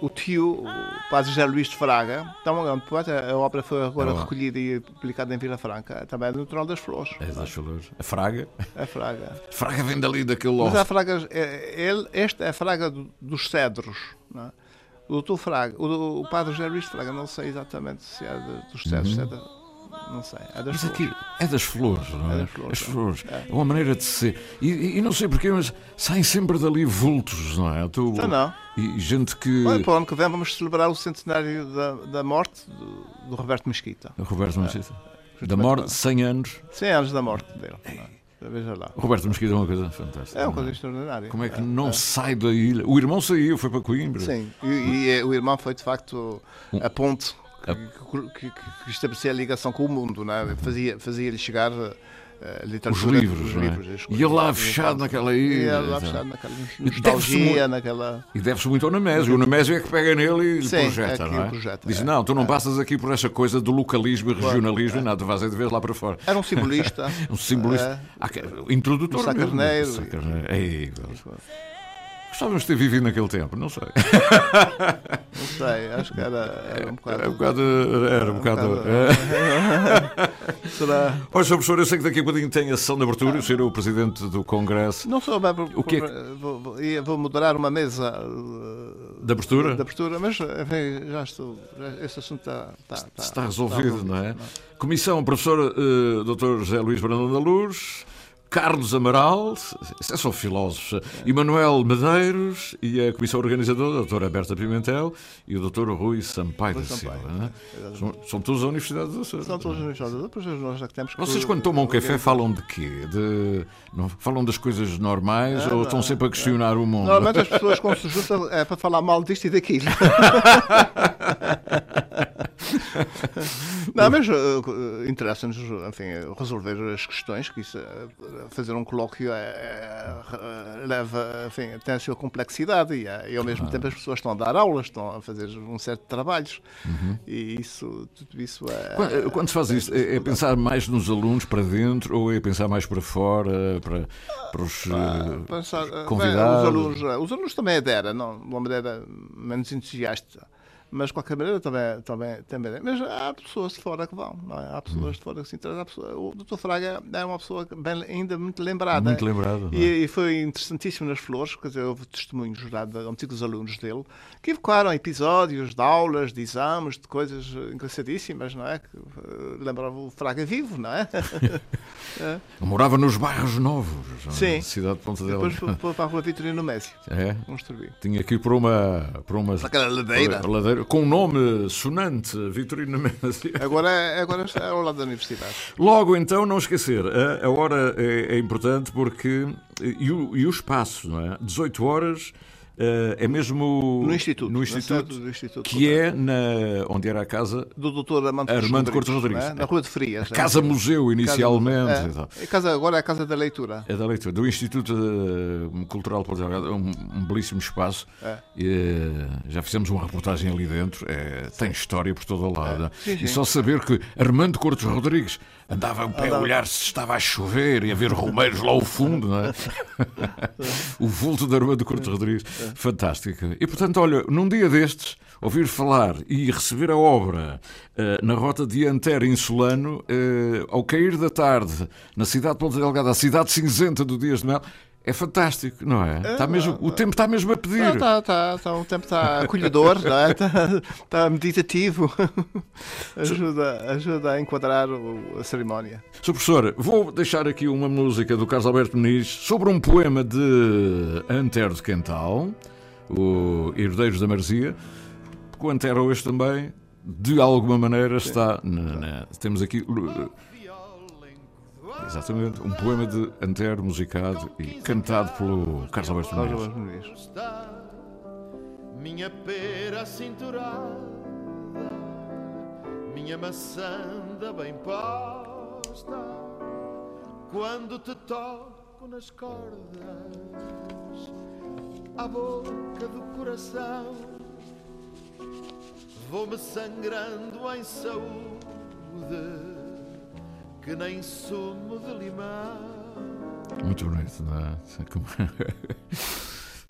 o tio, o padre José Luís de Fraga, tão grande poeta, a obra foi agora é recolhida e publicada em Vila Franca, também é do natural das flores. É das flores. A Fraga? A Fraga. Fraga vem dali daquele Mas a Fraga, é, ele, esta é a Fraga do, dos cedros, não é? O doutor Fraga, o, o padre José Luís de Fraga, não sei exatamente se é dos cedros, uhum. é de, não sei. É das mas flores. aqui é das flores, não é? é das flores. As flores. É. é uma maneira de ser. E, e, não sei porquê, mas saem sempre dali vultos, não é? Tu, então não. E gente que. Olha, para o ano que vem vamos celebrar o centenário da, da morte do, do Roberto Mesquita. O Roberto Mesquita. Da morte, 100 anos. 100 anos da morte dele. É? Veja lá. Roberto Mesquita é uma coisa fantástica. É uma coisa extraordinária. Como é que é, não é. sai da ilha? O irmão saiu, foi para Coimbra. Sim, e, e, e o irmão foi de facto a ponte que, que, que, estabelecia a ligação com o mundo, não é? fazia-lhe fazia livrar Uh, os livros, os é? livros e ele lá fechado naquela ilha. E ele lá fechado naquela nostalgia, naquela... E deve-se muito ao Nemésio. O Nemésio é que pega nele e Sim, projeta, é não é? Projeta, Diz, é, não, tu não passas aqui por essa coisa do localismo e regionalismo, é. nada, vais de vez lá para fora. Era um simbolista. [laughs] um simbolista. Ah, introdutor mesmo. Sacarneiro. Sacarneiro. É igual. Gostávamos de ter vivido naquele tempo, não sei. Não sei, acho que era, era um bocado. Era um bocado. Era um bocado. [laughs] Será? Olha, Sr. Professor, eu sei que daqui a pouquinho tem a sessão de abertura, o senhor é o presidente do Congresso. Não sou, mas o que é que... vou, vou, vou moderar uma mesa de abertura? De abertura, mas enfim, já estou. Já, esse assunto está, está, está, está resolvido, está resolvido não é? Não. Comissão, professor uh, Dr. José Luís Brandão da Luz. Carlos Amaral, é são filósofos, Emanuel Medeiros e a comissão organizadora, a doutora Berta Pimentel e o doutor Rui Sampaio da Silva. É? São, são todos da Universidade do Açores. São todos da Universidade do Açores, nós já temos que Vocês quando tomam um café falam de quê? De, não, falam das coisas normais é, ou estão sempre a questionar o mundo? Normalmente as pessoas quando se juntam é para falar mal disto e daquilo. [laughs] [laughs] Não, mas uh, interessa-nos, enfim, resolver as questões, que isso, uh, fazer um colóquio uh, leva, enfim, tem a sua complexidade e, e ao mesmo tempo as pessoas estão a dar aulas, estão a fazer um certo de trabalhos uhum. e isso, tudo isso é... Quando, quando se faz isso, é, é, pensar mais nos alunos para dentro ou é pensar mais para fora, para, para os uh, pensar, convidados? Bem, os, alunos, os alunos também aderem, não, de uma maneira menos entusiasta mas de qualquer maneira também, também, também mas há pessoas de fora que vão, não é? há pessoas de fora que se interessam. O Dr. Fraga é uma pessoa bem, ainda muito lembrada. Muito lembrada. E, é? e, foi interessantíssimo nas flores, quer dizer, houve testemunhos de antigos alunos dele que evocaram episódios de aulas, de exames, de coisas engraçadíssimas, não é? Que uh, lembravam o Fraga vivo, não é? [laughs] é. Morava nos bairros novos, Sim. cidade de Ponta. Depois foi para a rua Vitorino Mésio. É? Construir. Tinha aqui por uma. Por uma aquela ladeira. ladeira com um nome sonante, Vitorino Mésio. Agora, é, agora é ao lado da universidade. Logo então, não esquecer, a, a hora é, é, importante porque. E o, e o espaço, não é? 18 horas. Uh, é mesmo no Instituto, no instituto, do instituto que é na, onde era a casa do Dr. Armando, Armando Cortes Rodrigues, é? na Rua de Frias. Casa Museu, inicialmente. Casa, é, casa, agora é a Casa da Leitura. É da Leitura, do Instituto eh, Cultural de Portugal, um, um belíssimo espaço. É. E, eh, já fizemos uma reportagem ali dentro, é, tem história por todo o lado. É. Sim, sim. E só saber que Armando Cortes Rodrigues andava a olhar se estava a chover e a ver romeiros lá ao fundo, não é? [laughs] o vulto de Armando Cortes Rodrigues. Fantástica. E portanto, olha, num dia destes, ouvir falar e receber a obra uh, na rota de Antero Insulano, uh, ao cair da tarde, na cidade de Ponta Delgada, a cidade cinzenta do Dias de Mel, é fantástico, não é? Está mesmo, o tempo está mesmo a pedir. Está, está, está, o tempo está acolhedor, não é? está, está meditativo. [laughs] ajuda, ajuda a enquadrar o, a cerimónia. Sr. Professor, vou deixar aqui uma música do Carlos Alberto Muniz sobre um poema de Antero de Quental, o Herdeiros da Marzia. O Antero hoje também, de alguma maneira, está. Temos aqui. Exatamente, um poema de Antero musicado e cantado pelo Carlos Alberto Muniz. Minha pera cinturada, minha maçã bem posta, quando te toco nas cordas, à boca do coração, vou-me sangrando em saúde que nem sumo de limão. Muito bonito, não é?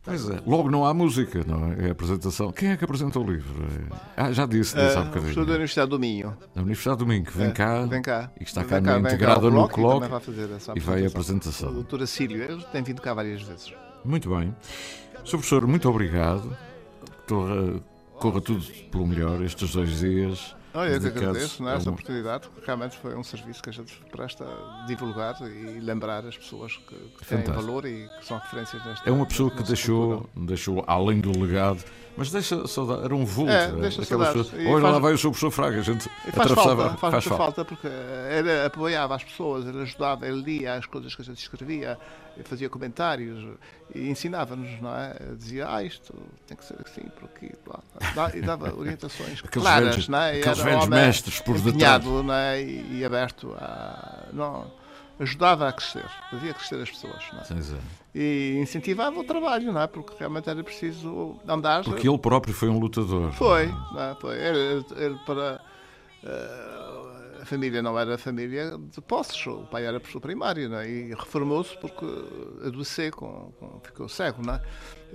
Pois é, logo não há música, não é? É a apresentação. Quem é que apresenta o livro? Ah, já disse, disse há bocadinho. Sou da Universidade do Minho. Da Universidade do Minho, que vem, é, cá, vem cá e que está cá, cá integrada no colóquio e vai a apresentação. O doutor Acílio, ele tem vindo cá várias vezes. Muito bem. Sr. Professor, muito obrigado. Corra, corra tudo pelo melhor estes dois dias. Oh, eu que agradeço né, esta oportunidade, porque realmente foi um serviço que a gente presta divulgar e lembrar as pessoas que, que têm valor e que são referências nesta É uma pessoa que deixou, deixou, além do legado, Mas deixa saudade, era um vulto. É, deixa saudades. Olha, faz... lá vai o seu professor Fraga, a gente faz atravessava. Falta, faz, faz falta. falta, porque ele apoiava as pessoas, ele ajudava, ele lia as coisas que a gente escrevia, fazia comentários e ensinava-nos, não é? Dizia, ah, isto tem que ser assim, por aqui, lá. E dava [laughs] orientações claras, velhos, não é? Aqueles velhos mestres por detrás. Não é? E, e aberto a... Não, ajudava a crescer, fazia crescer as pessoas. Não é? Sim, sim. E incentivava o trabalho, não é? Porque realmente era preciso andar. Porque ele próprio foi um lutador. Foi, não é? foi. Ele, ele para. Uh, família não era família de posses, o pai era professor primário não é? e reformou-se porque adoeceu, com, com, ficou cego, não é?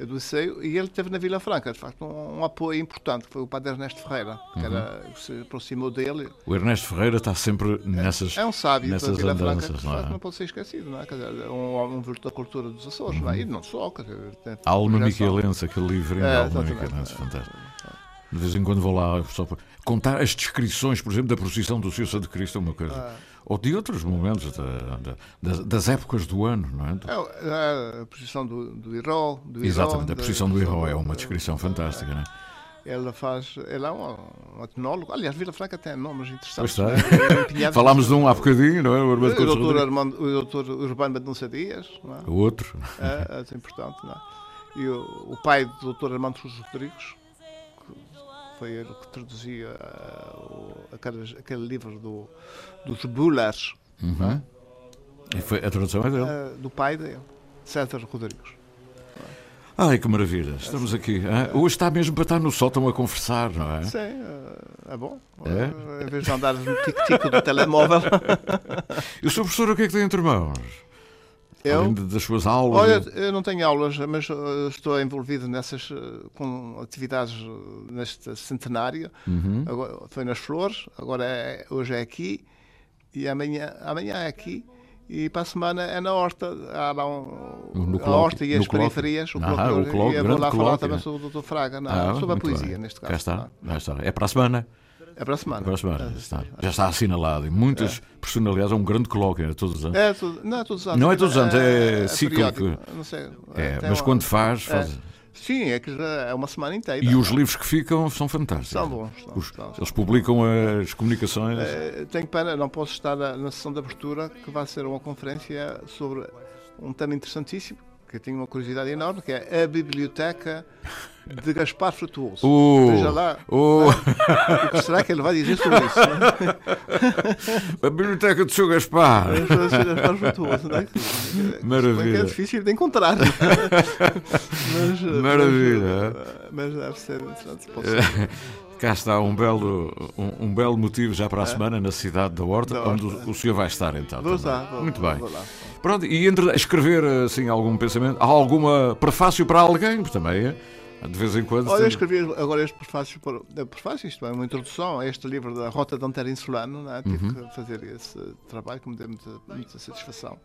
adoeceu e ele teve na Vila Franca, de facto, um, um apoio importante, que foi o padre Ernesto Ferreira, que, uhum. era, que se aproximou dele. O Ernesto Ferreira está sempre nessas É um sábio nessas Vila andanças, Franca, que, não, é? não pode ser esquecido, não é? Quer dizer, um, um da cultura dos Açores, uhum. não é? E não só, quer dizer, Alma Miquelense, aquele livrinho é, Alma Miquelense, fantástico. De vez em quando vou lá só para contar as descrições, por exemplo, da procissão do Senhor Santo Cristo, é uma coisa. Ah. Ou de outros momentos da, da, das épocas do ano, não é? é a procissão do, do Iró. Do Exatamente, a procissão do Iró é uma descrição fantástica, não é? Ela faz. Ela é um, etnólogo. Aliás, Vila Franca tem nomes interessantes. Pois está. [laughs] Falámos de um há bocadinho, não é? O, o, doutor, Armando, o doutor Urbano Mendonça Dias. Não é? O outro. É, é importante, não é? E o, o pai do doutor Armando Sousa Rodrigues, foi ele que traduzia uh, aquele, aquele, livro do, dos Bullers. Uhum. É? E foi, a tradução é dele? Uh, do pai dele, César Rodrigues. Ai, que maravilha, estamos aqui. Hoje está mesmo para estar no sótão a conversar, não é? Sim, eh, é bom. É? Em vez de andar no tic-tic do telemóvel. [laughs] e o seu professor o que é que tem entre mãos? Eu? Além das suas aulas? Olha, eu não tenho aulas, mas uh, estou envolvido nessas uh, com atividades uh, neste centenário. Uhum. Agora, foi nas Flores, agora é, hoje é aqui e amanhã, amanhã é aqui. E para a semana é na Horta. Há lá um, no a Horta e as periferias. O ah, o colóquio, e eu vou lá falar também sobre o Dr. Fraga, não, ah, sobre a poesia, bem. neste caso. Cá está, cá está. É para a semana. É para a semana. É para a semana. Está. Já está assinalado. E muitas é. personalidades, é um grande colóquio, é todos os anos. É, não é todos os anos. Não é todos os anos, é, é cíclico. Não sei. É, mas uma... quando faz, faz. Sim, é que é uma semana inteira. E os livros que ficam são fantásticos. São bons. São, os, são, eles publicam as comunicações. É, tenho pena, não posso estar na sessão de abertura, que vai ser uma conferência sobre um tema interessantíssimo, que eu tenho uma curiosidade enorme, que é a biblioteca de Gaspar Frutuoso. Uh, Veja lá. Uh. O que será que ele vai dizer sobre isso? A biblioteca do seu Gaspar. Gaspar Frutuoso, não é? Maravilha. É difícil de encontrar. [laughs] mas, Maravilha. Mas, mas deve ser interessante. Cá está um belo, um, um, belo motivo já para a é? semana na cidade da Horta, da onde o, senhor vai estar então. Vou estar, vou, Muito bem. Vou lá. Pronto, e entre escrever assim algum pensamento, alguma prefácio para alguém, também é? De vez em quando. Olha, eu escrevi agora este prefácio, eh, prefácio, isto é uma introdução a este livro da Rota de Antero Insulano. Né? Tive uhum. que fazer esse trabalho que me deu muita, muita satisfação.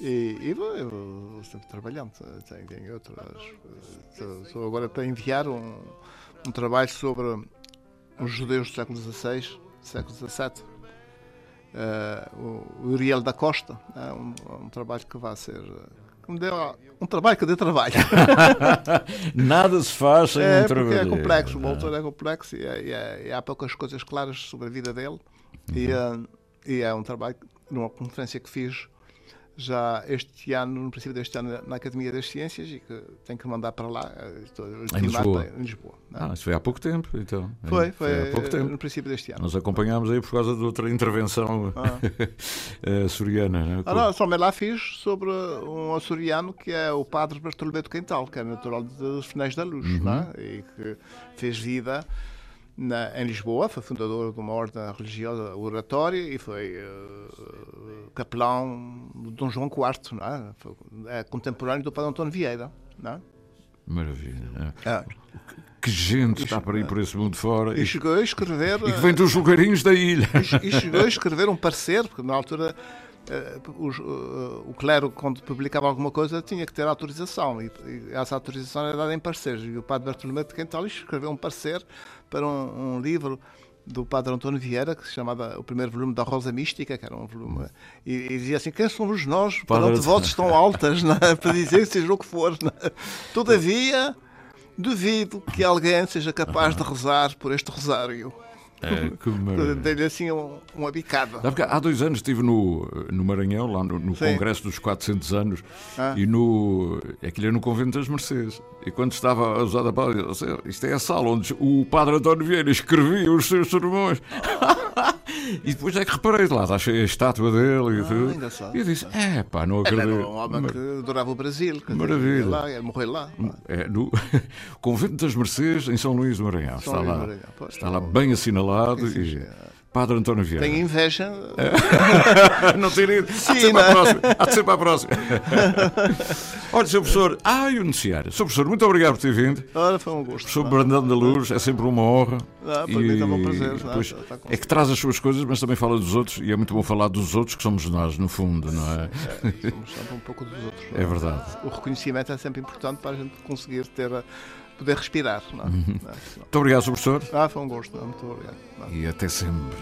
E, e vou, eu vou sempre trabalhando. Tenho, tenho outras. Estou agora para enviar um, um trabalho sobre os judeus do século XVI, século XVII. Uh, o Uriel da Costa, é um, um trabalho que vai ser deu um trabalho que dê trabalho. [laughs] Nada se faz sem é, um trabalho. É complexo, o autor é complexo e, é, e, é, e, há poucas coisas claras sobre a vida dele. Uhum. E, uh, e é um trabalho, numa conferência que fiz já este ano, no princípio deste ano, na Academia das Ciências e que tenho que mandar para lá. Eh, estou em Lisboa. Em Lisboa é? ah, isso foi há pouco tempo, então. Foi, foi, foi, há pouco tempo. no princípio deste ano. Nós acompanhámos aí por causa de outra intervenção ah. [laughs] açoriana. Né? Ah, não, também lá fiz sobre um açoriano que é o padre Bartolomeu de Quental, que é natural dos Finais da Luz, uhum. né? e que fez vida na, em Lisboa, foi fundador de uma ordem religiosa oratória e foi uh, capelão de Dom João IV, não é? Foi, é contemporâneo do Padre António Vieira. Não é? Maravilha. É. Que gente está para ir por esse mundo fora. E, chegou a escrever. E que vem dos lugarinhos da ilha. [laughs] E, e chegou a escrever um parecer, porque na altura uh, o, uh, o clero, quando publicava alguma coisa, tinha que ter autorização. E, e essa autorização era dada em pareceres. E o padre Bartolomeu de Quental escreveu um parecer para um, um livro do padre António Vieira, que se chamava o primeiro volume da Rosa Mística, que era um volume, e, e dizia assim, quem somos nós para de vozes tão altas, é? [laughs] para dizer seja o que for. É? Todavia, duvido que alguém seja capaz de rezar por este rosário. É, que. [laughs] Dei-lhe assim um, uma bicada. Há dois anos estive no, no Maranhão, lá no, no. Congresso dos 400 anos, Ah. e no. Aquilo é no Convento das Mercês. E quando estava a usar a palavra, isto é a sala onde o Padre António Vieira escrevia os seus sermões. [laughs] e depois é que reparei lá, está cheia a estátua dele e tudo. Ah, engraçado. E eu disse, é pá, não acredito. era um homem que adorava o Brasil. Maravilha. Lá, ele morreu lá. É, no [laughs] Convento das Mercês, em São Luís do Maranhão. São está Luís lá, Maranhão, pois. está lá bem assinalado. E Padre António Vieira. Tenho inveja. [laughs] não ter ido. Há de Sim, ser para a é? próxima. Há de ser para a próxima. [laughs] Olha, Sr. Professor, e o noticiário. Sr. Professor, muito obrigado por ter vindo. Ora, foi um gosto. Professor Brandão da Luz, é sempre uma honra. Ah, para mim também é um prazer, não é? depois com- é que traz as suas coisas, mas também fala dos outros, e é muito bom falar dos outros, que somos nós, no fundo, não é? Somos sempre um pouco dos outros. É verdade. O reconhecimento é sempre importante para a gente conseguir ter a, poder respirar. Não é? Uhum. Não é? Muito obrigado. Professor, Ah, foi um gosto. não é? Muito obrigado. Não. e até sempre.